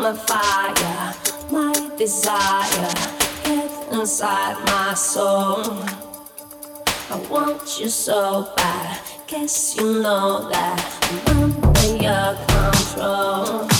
fire, my desire, get inside my soul. I want you so bad, guess you know that I'm under your control.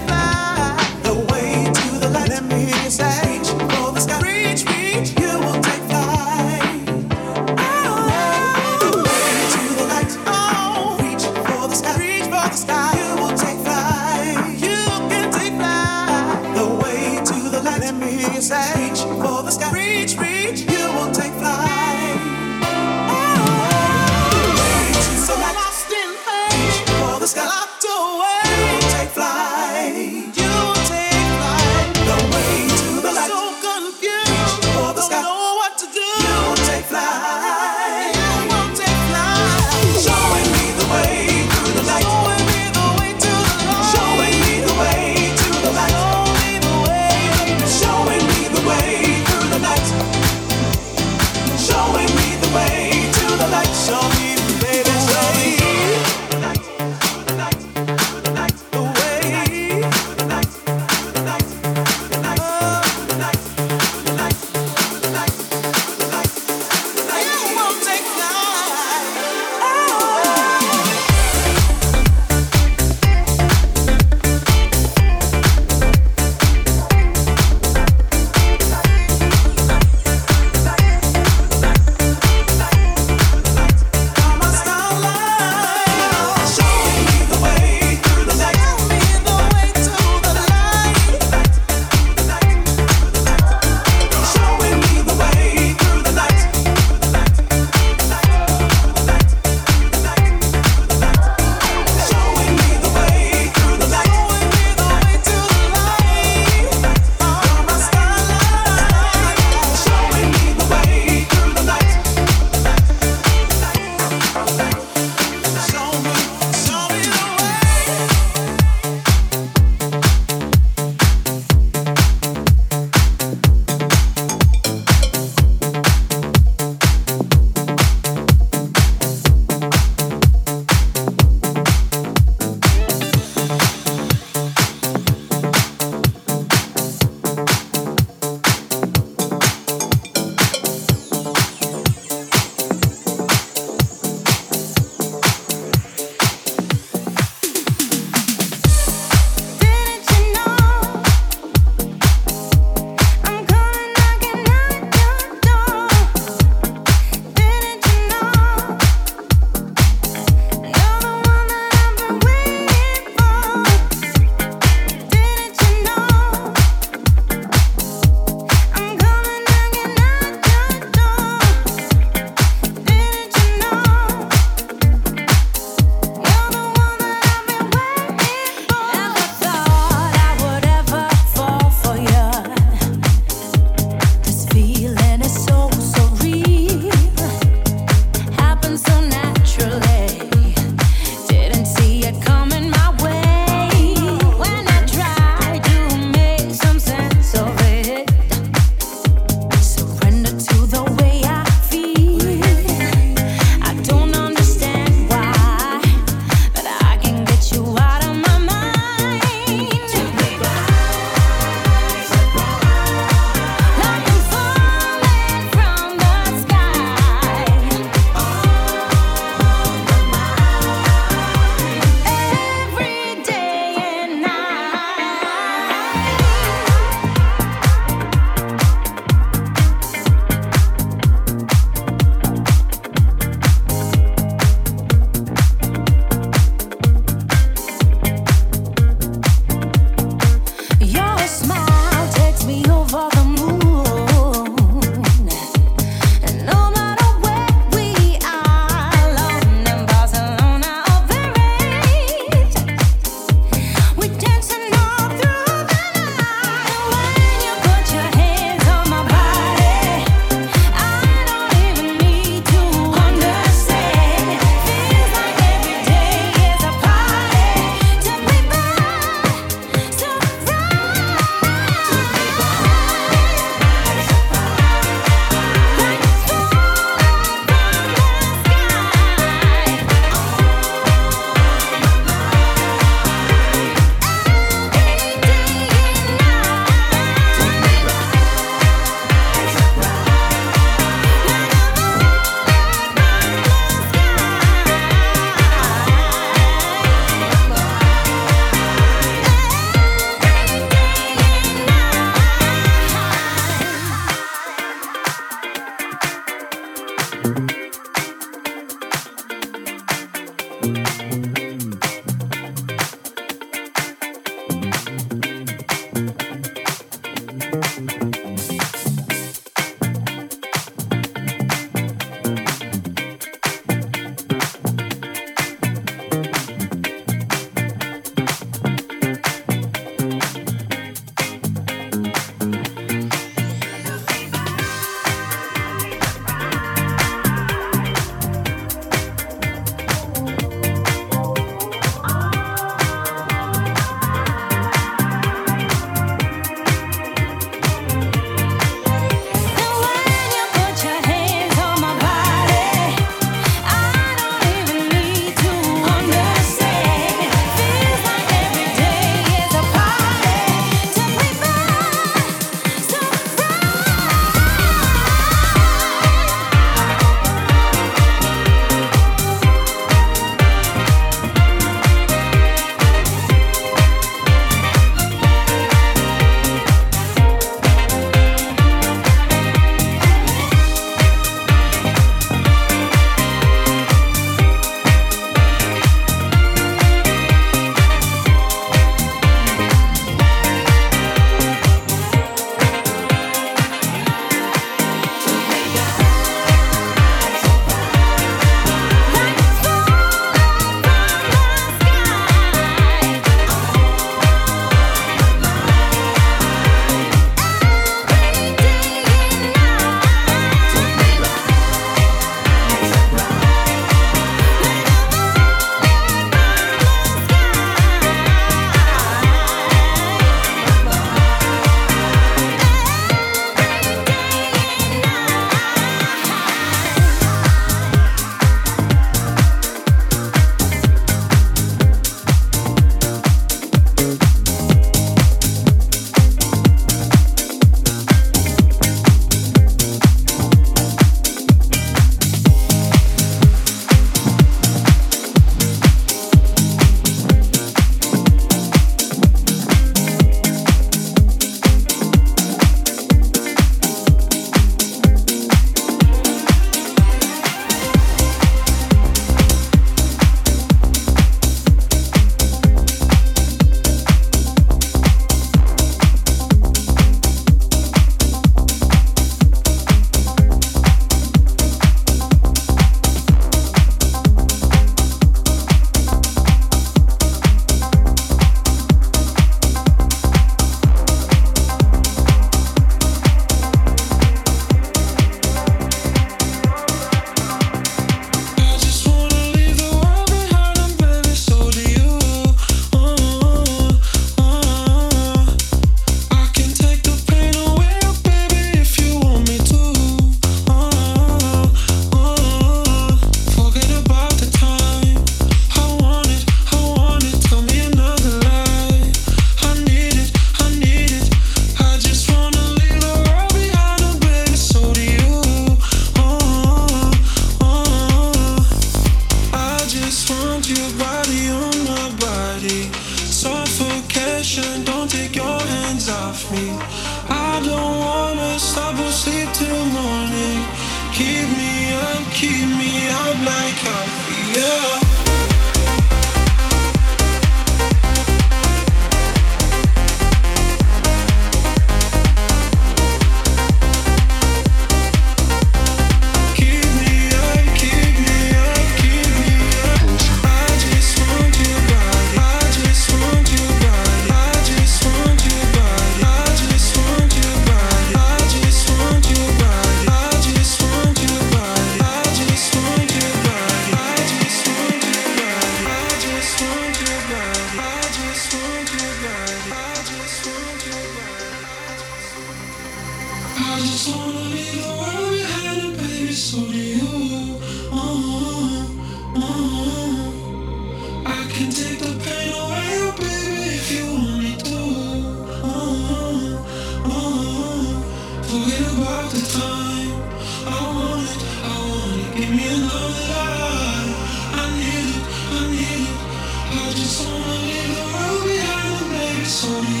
Somebody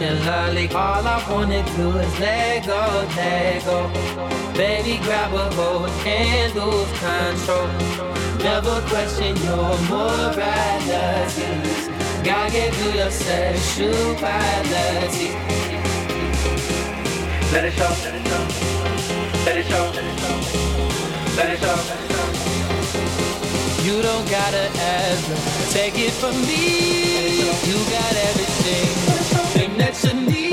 All I wanna do is let go, let go. Baby, grab a hold and lose control. Never question your morality. God gave you your sexuality. Let it show. Let it show. Let it show. Let it show. You don't gotta ever take it from me. You got everything, need.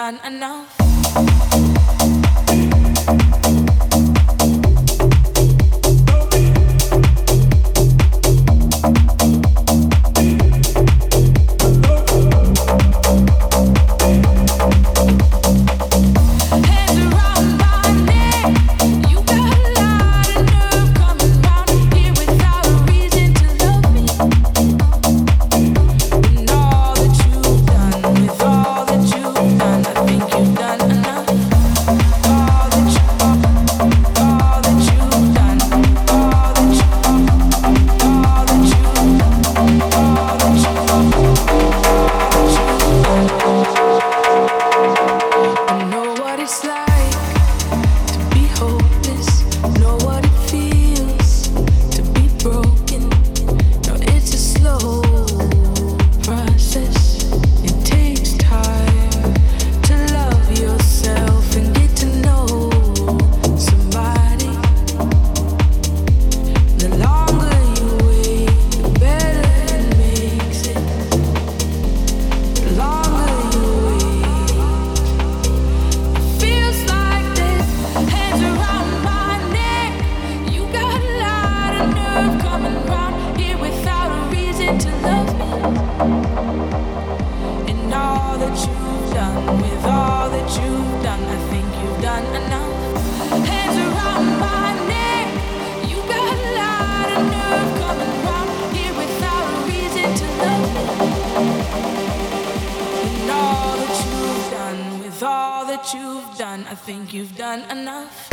done enough. Done. I think you've done enough.